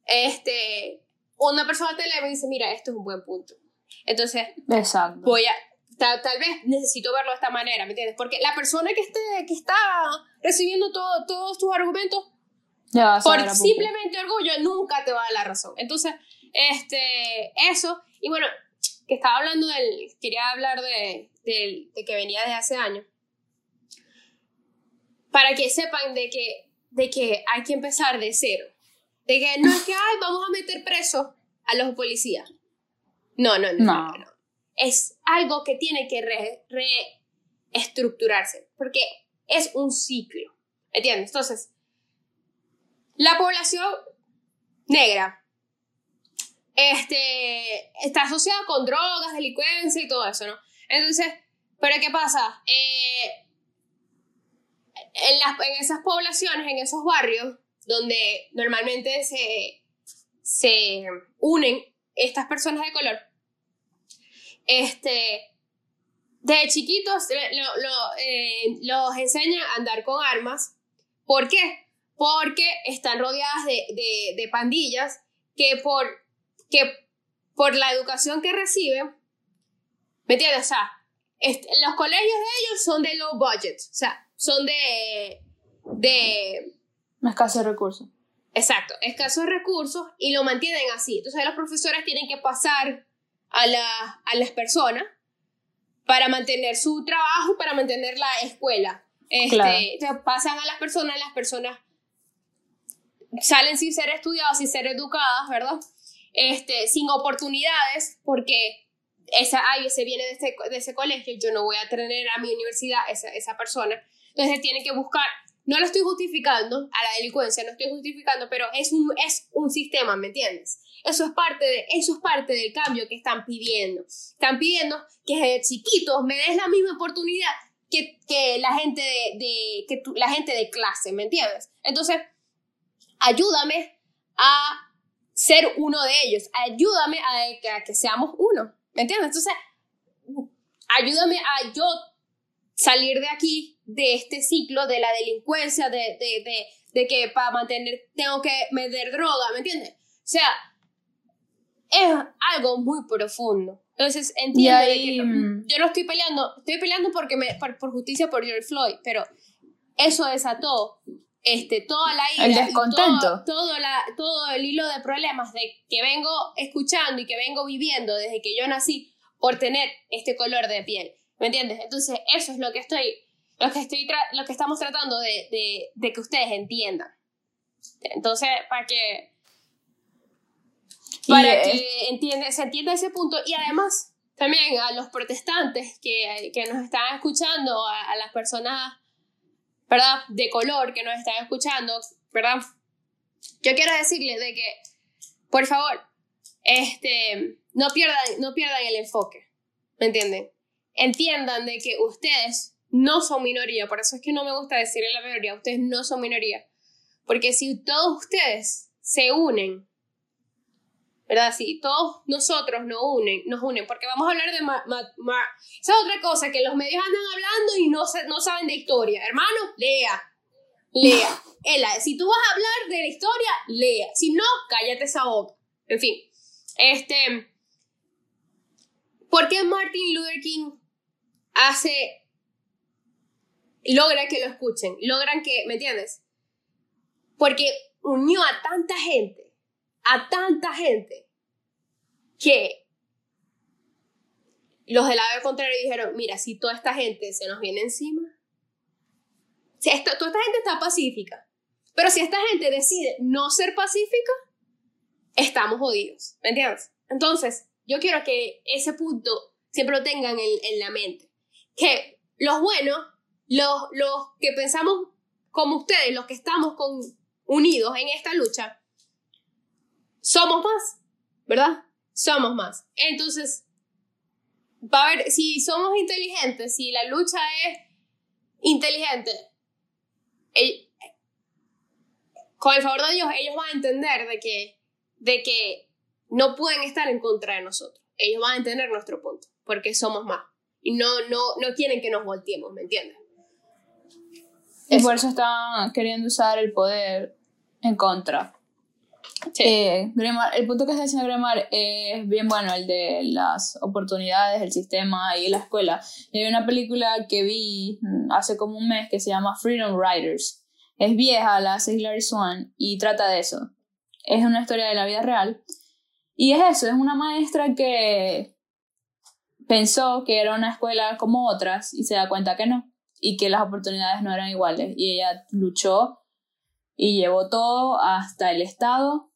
este, una persona te lee y dice, mira, esto es un buen punto. Entonces, Exacto. voy a, tal, vez necesito verlo de esta manera, ¿me entiendes? Porque la persona que, esté, que está recibiendo todo, todos tus argumentos, por simplemente orgullo, nunca te va a dar la razón. Entonces, este, eso, y bueno, que estaba hablando del, quería hablar de, de, de que venía desde hace años, para que sepan de que, de que hay que empezar de cero. De que no es que, ay, vamos a meter presos a los policías. No, no, no. no. Es algo que tiene que reestructurarse, porque es un ciclo. ¿Entiendes? Entonces, la población negra este, está asociada con drogas, delincuencia y todo eso, ¿no? Entonces, ¿pero qué pasa? Eh, en, las, en esas poblaciones, en esos barrios, donde normalmente se, se unen estas personas de color, este, de chiquitos eh, los enseñan a andar con armas. ¿Por qué? Porque están rodeadas de, de, pandillas que por, que por la educación que reciben, ¿me entiendes? O sea, los colegios de ellos son de low budget, o sea, son de, de Escasos recursos. Exacto, escasos recursos y lo mantienen así. Entonces los profesores tienen que pasar a, la, a las personas para mantener su trabajo y para mantener la escuela. Este, pasan a las personas, las personas salen sin ser estudiadas, sin ser educadas, ¿verdad? Este, sin oportunidades, porque esa, ay, ese viene de ese, de ese colegio, yo no voy a tener a mi universidad esa, esa persona. Entonces tienen que buscar no lo estoy justificando a la delincuencia, no estoy justificando, pero es un, es un sistema, ¿me entiendes? Eso es, parte de, eso es parte del cambio que están pidiendo. Están pidiendo que desde chiquitos me des la misma oportunidad que, que la, gente de, que la gente de clase, ¿me entiendes? Entonces, ayúdame a ser uno de ellos, ayúdame a, a que seamos uno, ¿me entiendes? Entonces, ayúdame a yo salir de aquí, de este ciclo de la delincuencia, de, de, de, de que para mantener tengo que meter droga, ¿me entiendes? O sea, es algo muy profundo. Entonces, entiendo que mm. yo no estoy peleando, estoy peleando porque me, por, justicia por George Floyd, pero eso desató este, toda la ira el descontento. todo, la, todo el hilo de problemas de que vengo escuchando y que vengo viviendo desde que yo nací por tener este color de piel. ¿Me entiendes? Entonces, eso es lo que estoy, lo que estoy, lo que estamos tratando de, de, de que ustedes entiendan. Entonces, para que para que entiende, se entienda ese punto y además también a los protestantes que, que nos están escuchando, a, las personas, ¿verdad? De color que nos están escuchando, ¿verdad? Yo quiero decirles de que, por favor, este, no pierdan, no pierdan el enfoque, ¿me entienden? Entiendan de que ustedes no son minoría, por eso es que no me gusta decirle la mayoría, ustedes no son minoría, porque si todos ustedes se unen ¿verdad? Si todos nosotros nos unen, nos unen, porque vamos a hablar de... Esa es otra cosa, que los medios andan hablando y no, no saben de historia. Hermano, lea, lea. *laughs* Ella, si tú vas a hablar de la historia, lea. Si no, cállate esa boca. En fin, este... ¿Por qué Martin Luther King hace... logra que lo escuchen? Logran que, ¿me entiendes? Porque unió a tanta gente a tanta gente que los del lado contrario dijeron, mira, si toda esta gente se nos viene encima, si esto, toda esta gente está pacífica, pero si esta gente decide no ser pacífica, estamos jodidos, ¿me entiendes? Entonces, yo quiero que ese punto siempre lo tengan en, la mente, que los buenos, los, los que pensamos como ustedes, los que estamos con, unidos en esta lucha, somos más, ¿verdad? Somos más. Entonces, va a si somos inteligentes, si la lucha es inteligente, con el favor de Dios, ellos van a entender de que, de que no pueden estar en contra de nosotros. Ellos van a entender nuestro punto, porque somos más. Y no, no, no quieren que nos volteemos, ¿me entiendes? Y por eso están queriendo usar el poder en contra. Eh, el punto que está diciendo Gremar es bien bueno, el de las oportunidades, el sistema y la escuela. hay una película que vi hace como un mes que se llama Freedom Riders. Es vieja, la hace Hilary Swan y trata de eso. Es una historia de la vida real. Y es eso, es una maestra que pensó que era una escuela como otras y se da cuenta que no. Y que las oportunidades no eran iguales. Y ella luchó y llevó todo hasta el Estado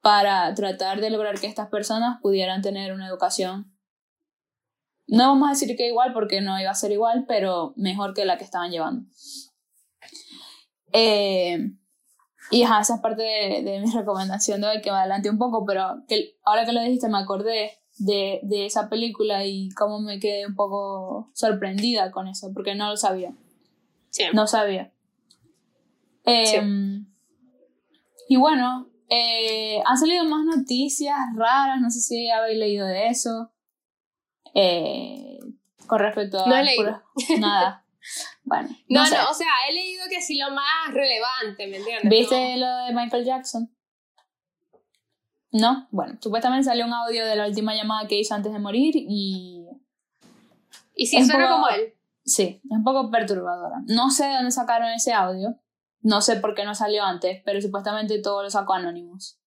para tratar de lograr que estas personas pudieran tener una educación. No vamos a decir que igual porque no iba a ser igual, pero mejor que la que estaban llevando. Eh, y esa es parte de, mi *laughs* recomendación de hoy, que me adelante un poco, pero que ahora que lo dijiste me acordé de, de, esa película y cómo me quedé un poco sorprendida con eso, porque no lo sabía. No sabía. Em, y bueno, eh, han salido más noticias raras, no sé si habéis leído de eso. Eh, con respecto a... No he leído. nada. *laughs* Bueno. No, no, o sea, he leído que sí lo más relevante, ¿me entiendes? ¿Viste lo de Michael Jackson? No, bueno, supuestamente salió un audio de la última llamada que hizo antes de morir y. ¿Y si suena como él? Sí, es un poco perturbadora. No sé de dónde sacaron ese audio, no sé por qué no salió antes, pero supuestamente todo lo sacó Anonymous.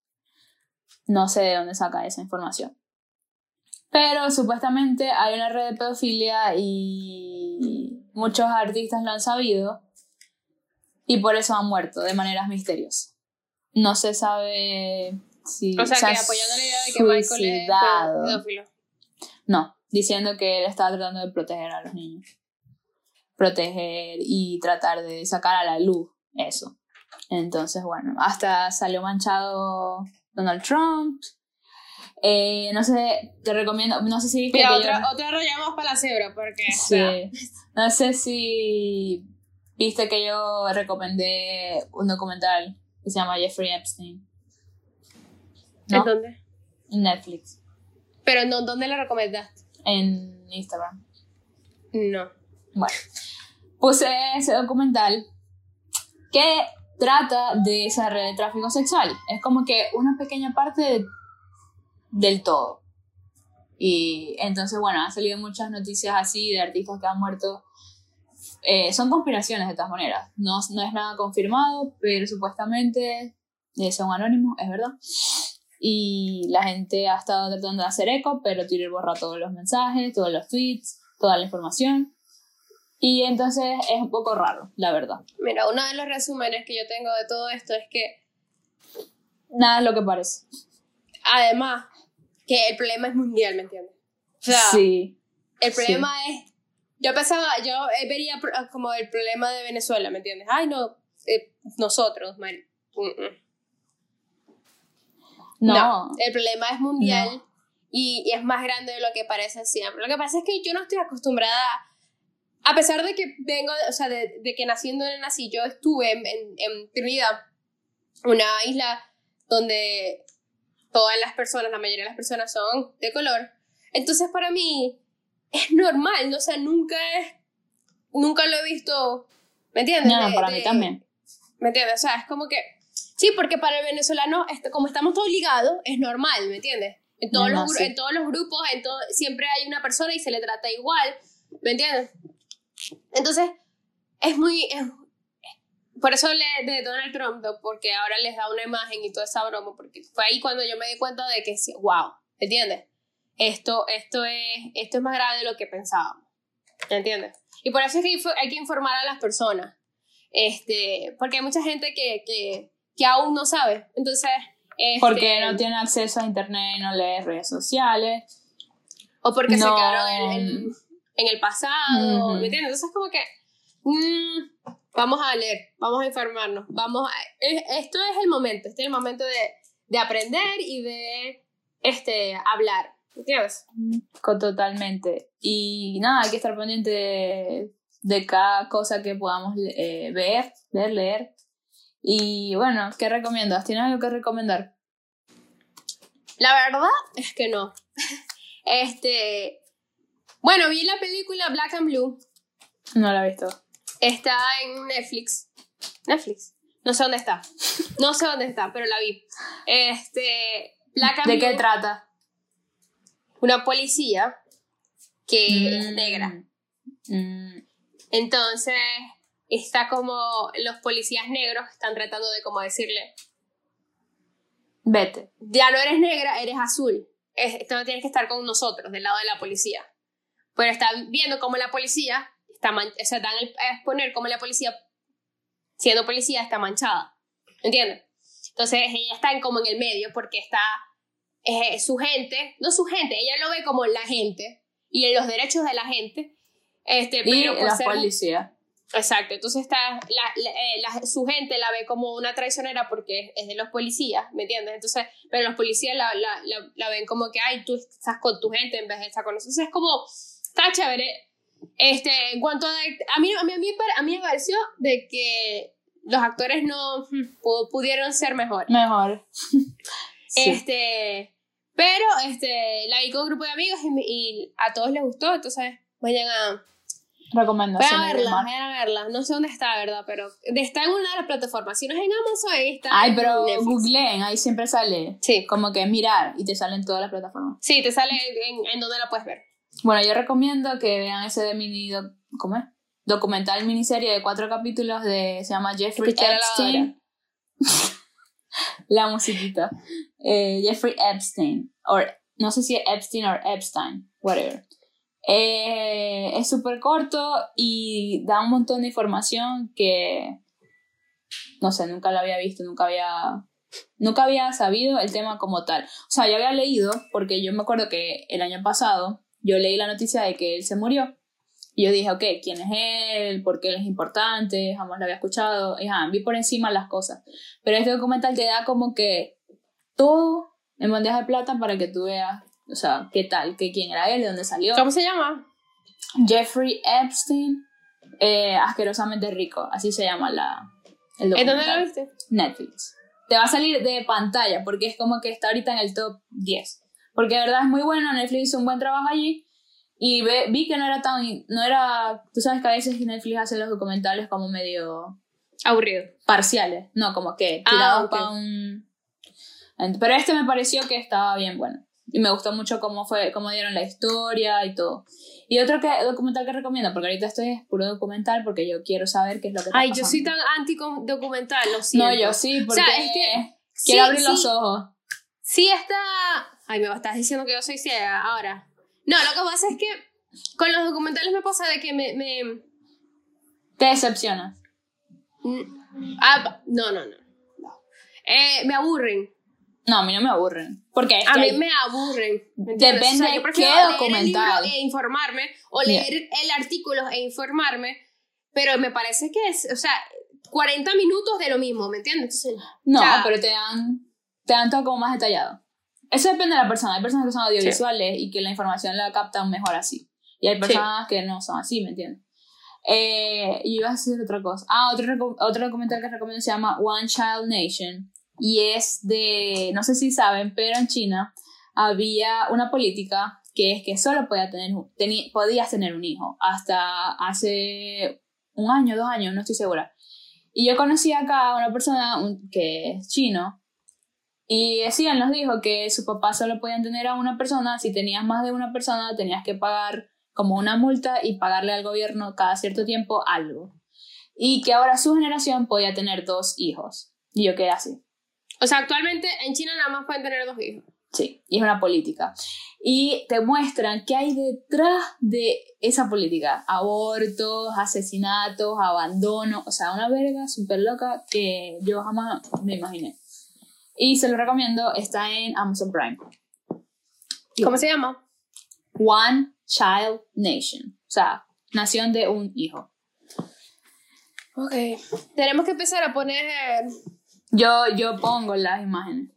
No sé de dónde saca esa información. Pero supuestamente hay una red de pedofilia y muchos artistas lo han sabido y por eso han muerto de maneras misteriosas. No se sabe si o sea, que apoyando la idea de que Michael es pedófilo. No, diciendo que él estaba tratando de proteger a los niños. Proteger y tratar de sacar a la luz eso. Entonces, bueno, hasta salió manchado Donald Trump. Eh, no sé, te recomiendo, no sé si viste otra, otra para la cebra, porque... Sí. No sé si viste que yo recomendé un documental que se llama Jeffrey Epstein. ¿En dónde? En Netflix. ¿Pero no, dónde lo recomendaste? En Instagram. No. Bueno, puse ese documental que trata de esa red de tráfico sexual. Es como que una pequeña parte del todo. Y entonces, bueno, han salido muchas noticias así de artistas que han muerto. Eh, son conspiraciones de todas maneras. No, no es nada confirmado, pero supuestamente eh, son anónimos, es verdad. Y la gente ha estado tratando de hacer eco, pero Twitter borra todos los mensajes, todos los tweets, toda la información. Y entonces es un poco raro, la verdad. Mira, uno de los resúmenes que yo tengo de todo esto es que Nada es lo que parece. además que el problema es mundial, ¿me entiendes? O sea, sí. el problema es, yo pensaba, yo eh, vería pro- como el problema de Venezuela, ¿me entiendes? Ay, no, eh, nosotros, Mari. Mm, mm. No. el problema es mundial y, y es más grande de lo que parece siempre. Lo que pasa es que yo no estoy acostumbrada, a pesar de que vengo, o sea, de, de que naciendo en nací, yo estuve en, en, en Trinidad, una isla donde todas las personas, la mayoría de las personas son de color. Entonces para mí es normal, ¿no? o sea, nunca es, nunca lo he visto, ¿me entiendes? No, De- para mí también. ¿Me entiendes? O sea, es como que. Sí, porque para el venezolano, esto- como estamos todos ligados, es normal, ¿me entiendes? En todos, No, los, sí. en todos los grupos, en todo, siempre hay una persona y se le trata igual, ¿me entiendes? Entonces, es muy. es- por eso le de Donald Trump, ¿no? porque ahora les da una imagen y toda esa broma, porque fue ahí cuando yo me di cuenta de que, wow, ¿me entiendes? Esto, esto, es, esto es más grave de lo que pensábamos, ¿me entiendes? Y por eso es que hay que informar a las personas, este, porque hay mucha gente que, que, que aún no sabe, entonces... este, Porque no tiene acceso a internet, no lee redes sociales. O porque se quedaron en, en- en el pasado, Ujú. ¿me entiendes? Entonces como que mm, vamos a leer, vamos a informarnos, vamos a, es- esto es el momento, este es el momento de, de aprender y de este, hablar, ¿entiendes? Co- Totalmente. Y nada, hay que estar pendiente de, de cada cosa que podamos eh, ver, ver, leer. Y bueno, ¿qué recomiendas? ¿Tienes algo que recomendar? La verdad es que no. *laughs* Este, bueno, vi la película Black and Blue, No la he visto. está en Netflix. Netflix. No sé dónde está. No sé dónde está, pero la vi. Este, Black and ¿De Blue. qué trata? una policía que es Mm, negra. mm, Entonces, está como los policías negros están tratando de como decirle, vete. ya no eres negra, eres azul. Es- Esto no tienes que estar con nosotros, del lado de la policía. Pero están viendo cómo la policía está man- o sea, dan el- a exponer cómo la policía, siendo policía, está manchada. ¿Entiendes? Entonces, ella está en- como en el medio porque está eh, su gente, no su gente, ella lo ve como la gente y en los derechos de la gente. Este, Y pero la ser policía. Exacto, entonces está la, la- eh, la- su gente la ve como una traicionera porque es, es de los policías, ¿me entiendes? Entonces, pero los policías la, la, la, la ven como que, ay, tú estás con tu gente en vez de estar con nosotros. Entonces es como, está chévere. Este, en cuanto a, a mí, a mí, a mí, a mí me pareció de que los actores no hmm, pu- pudieron ser mejores. Mejor. *laughs* Sí. Este, pero este, la vi con un grupo de amigos y, a todos les gustó, entonces vayan a, Recomendaciones. Vayan a verla, vayan a verla. No sé dónde está, ¿verdad? Pero está en una de las plataformas. Si no es en Amazon, ahí está. Ay, pero Netflix. googleen, ahí siempre sale. Sí. Como que mirar y te salen todas las plataformas. Sí, te sale en, en donde la puedes ver. Bueno, yo recomiendo que vean ese de mini, doc- ¿cómo es? Documental miniserie de cuatro capítulos de, se llama Jeffrey la Epstein. *laughs* la musiquita. Eh, Jeffrey Epstein. O no sé si es Epstein o Epstein, whatever. Eh, es súper corto y da un montón de información que, no sé, nunca la había visto, nunca había, nunca había sabido el tema como tal. O sea, yo había leído, porque yo me acuerdo que el año pasado yo leí la noticia de que él se murió. Y yo dije, ok, ¿quién es él? ¿Por qué él es importante? Jamás lo había escuchado. Y ajá, vi por encima las cosas. Pero este documental te da como que todo en bandeja de plata para que tú veas, o sea, qué tal, que quién era él, de dónde salió. ¿Cómo se llama? Jeffrey Epstein, eh, asquerosamente rico, así se llama la, el ¿En dónde documental. lo viste? Netflix. Te va a salir de pantalla porque es como que está ahorita en el top 10. Porque de verdad es muy bueno, Netflix hizo un buen trabajo allí y ve- vi que no era tan, no era, tú sabes que a veces Netflix hace los documentales como medio Aburrido. parciales, no, como que Ah, tirados ok. para un... Pero este me pareció que estaba bien bueno. Y me gustó mucho cómo fue, cómo dieron la historia y todo. Y otro que, documental que recomiendo, porque ahorita estoy es puro documental porque yo quiero saber qué es lo que está Ay, yo pasando. soy tan anti-documental, lo siento. No, yo sí, porque sea, es que- quiero sí, abrir los sí. ojos. Sí está... Ay, me estás diciendo que yo soy ciega ahora. No, lo que pasa es que con los documentales me pasa de que me... me Te decepcionas. Mm, ah, no, no, no. no. Eh, me aburren. No, a mí no me aburren. Porque A mí hay- me aburren. ¿me Depende? O sea, de yo prefiero qué leer el documental. libro e informarme o Yeah. leer el artículo e informarme, pero me parece que es, o sea, 40 minutos de lo mismo, ¿me entiendes? Entonces, No, pero te dan, te dan todo como más detallado. Eso depende de la persona. Hay personas que son audiovisuales y que la información la captan mejor así. Y hay personas que no son así, ¿me entiendes? Eh, y iba a decir otra cosa. Ah, otro, otro documental que recomiendo se llama One Child Nation. Y es de, no sé si saben, pero en China había una política que es que solo podía tener, teni- podías tener un hijo. Hasta hace un año, dos años, no estoy segura. Y yo conocí acá a una persona un- que es chino y decía, nos dijo que su papá solo podían tener a una persona. Si tenías más de una persona, tenías que pagar como una multa y pagarle al gobierno cada cierto tiempo algo. Y que ahora su generación podía tener dos hijos. Y yo quedé así. o sea, actualmente en China nada más pueden tener dos hijos. Sí, y es una política. Y te muestran qué hay detrás de esa política. Abortos, asesinatos, abandono. O sea, una verga súper loca que yo jamás me imaginé. Y se lo recomiendo, está en Amazon Prime. ¿Cómo se llama? One Child Nation. O sea, nación de un hijo. Ok. Tenemos que empezar a poner... Yo, yo pongo las imágenes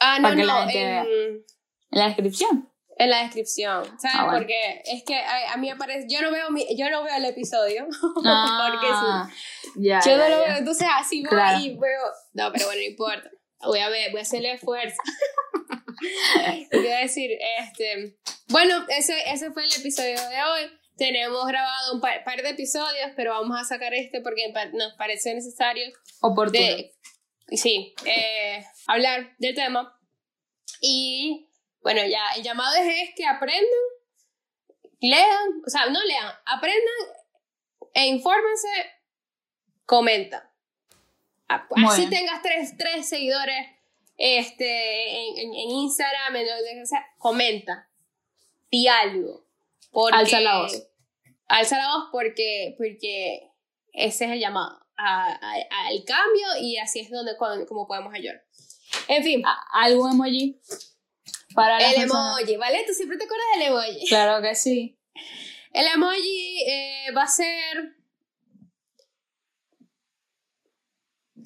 Ah, no, la no, en, en la descripción. en la descripción, ¿sabes? Ah, bueno. Porque es que a, a mí me parece... Yo no veo, mi, yo no veo el episodio. *laughs* Ah, ya, Yo no lo veo, entonces así voy Claro. y veo. No, pero bueno, no importa. Voy a ver, voy a hacerle esfuerzo. *laughs* a decir, este. Bueno, ese, ese fue el episodio de hoy. Tenemos grabado un par, par de episodios, pero vamos a sacar este porque nos pareció necesario Oportuno. de, sí, eh, hablar del tema. Y bueno, ya el llamado es, es que aprendan, lean, o sea, no lean, aprendan e infórmense, comenta. A- Muy Así bien. tengas tres, tres seguidores este, en, en- en Instagram, en sea, comenta. Di algo. Porque, Alza la voz. Alza la voz porque, porque ese es el llamado a- a- al cambio y así es donde como podemos ayudar. En fin, ¿A- ¿Algún emoji? Para el personas- emoji, ¿vale? ¿Tú siempre te acuerdas del emoji? Claro que sí. El emoji eh, va a ser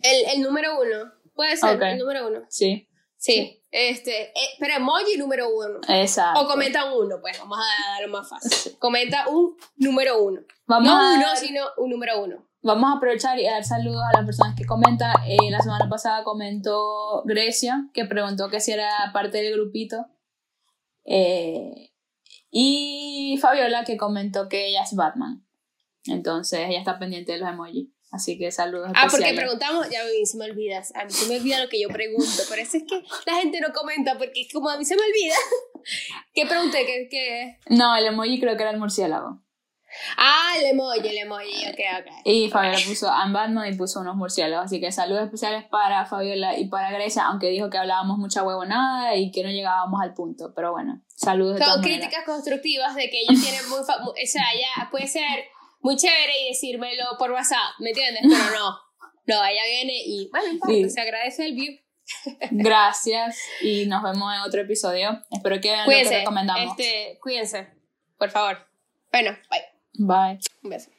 el, el número uno. Puede ser el número uno. Sí. Sí. Este, eh, pero emoji número uno. Exacto. O comenta un uno, pues vamos a darlo más fácil. Comenta un número uno. Vamos, no a uno, dar- sino un número uno. vamos a aprovechar y a dar saludos a las personas que comentan. Eh, la semana pasada comentó Grecia, que preguntó que si era parte del grupito. Eh, y Fabiola, que comentó que ella es Batman. Entonces ella está pendiente de los emojis. Así que saludos Ah, porque especiales. preguntamos, ya a mí se me olvida, a mí se me olvida lo que yo pregunto, por eso es que la gente no comenta, porque es como a mí se me olvida. *laughs* ¿Qué pregunté? ¿Qué, qué? No, el emoji creo que era el murciélago. Ah, el emoji, el emoji, ok, ok. Y Fabiola puso I'm Batman y puso unos murciélagos. Así que saludos especiales para Fabiola y para Grecia, aunque dijo que hablábamos mucha huevonada y que no llegábamos al punto. Pero bueno, saludos de Son maneras. críticas constructivas de que ella tiene muy, o sea, ella puede ser muy chévere y decírmelo por WhatsApp, ¿me entiendes? Pero no, no, ella viene y, bueno, Sí. se agradece el view. Gracias y nos vemos en otro episodio. Espero que vean lo que Cuídense, recomendamos. este, cuídense, por favor. Bueno, bye, Bye. un beso.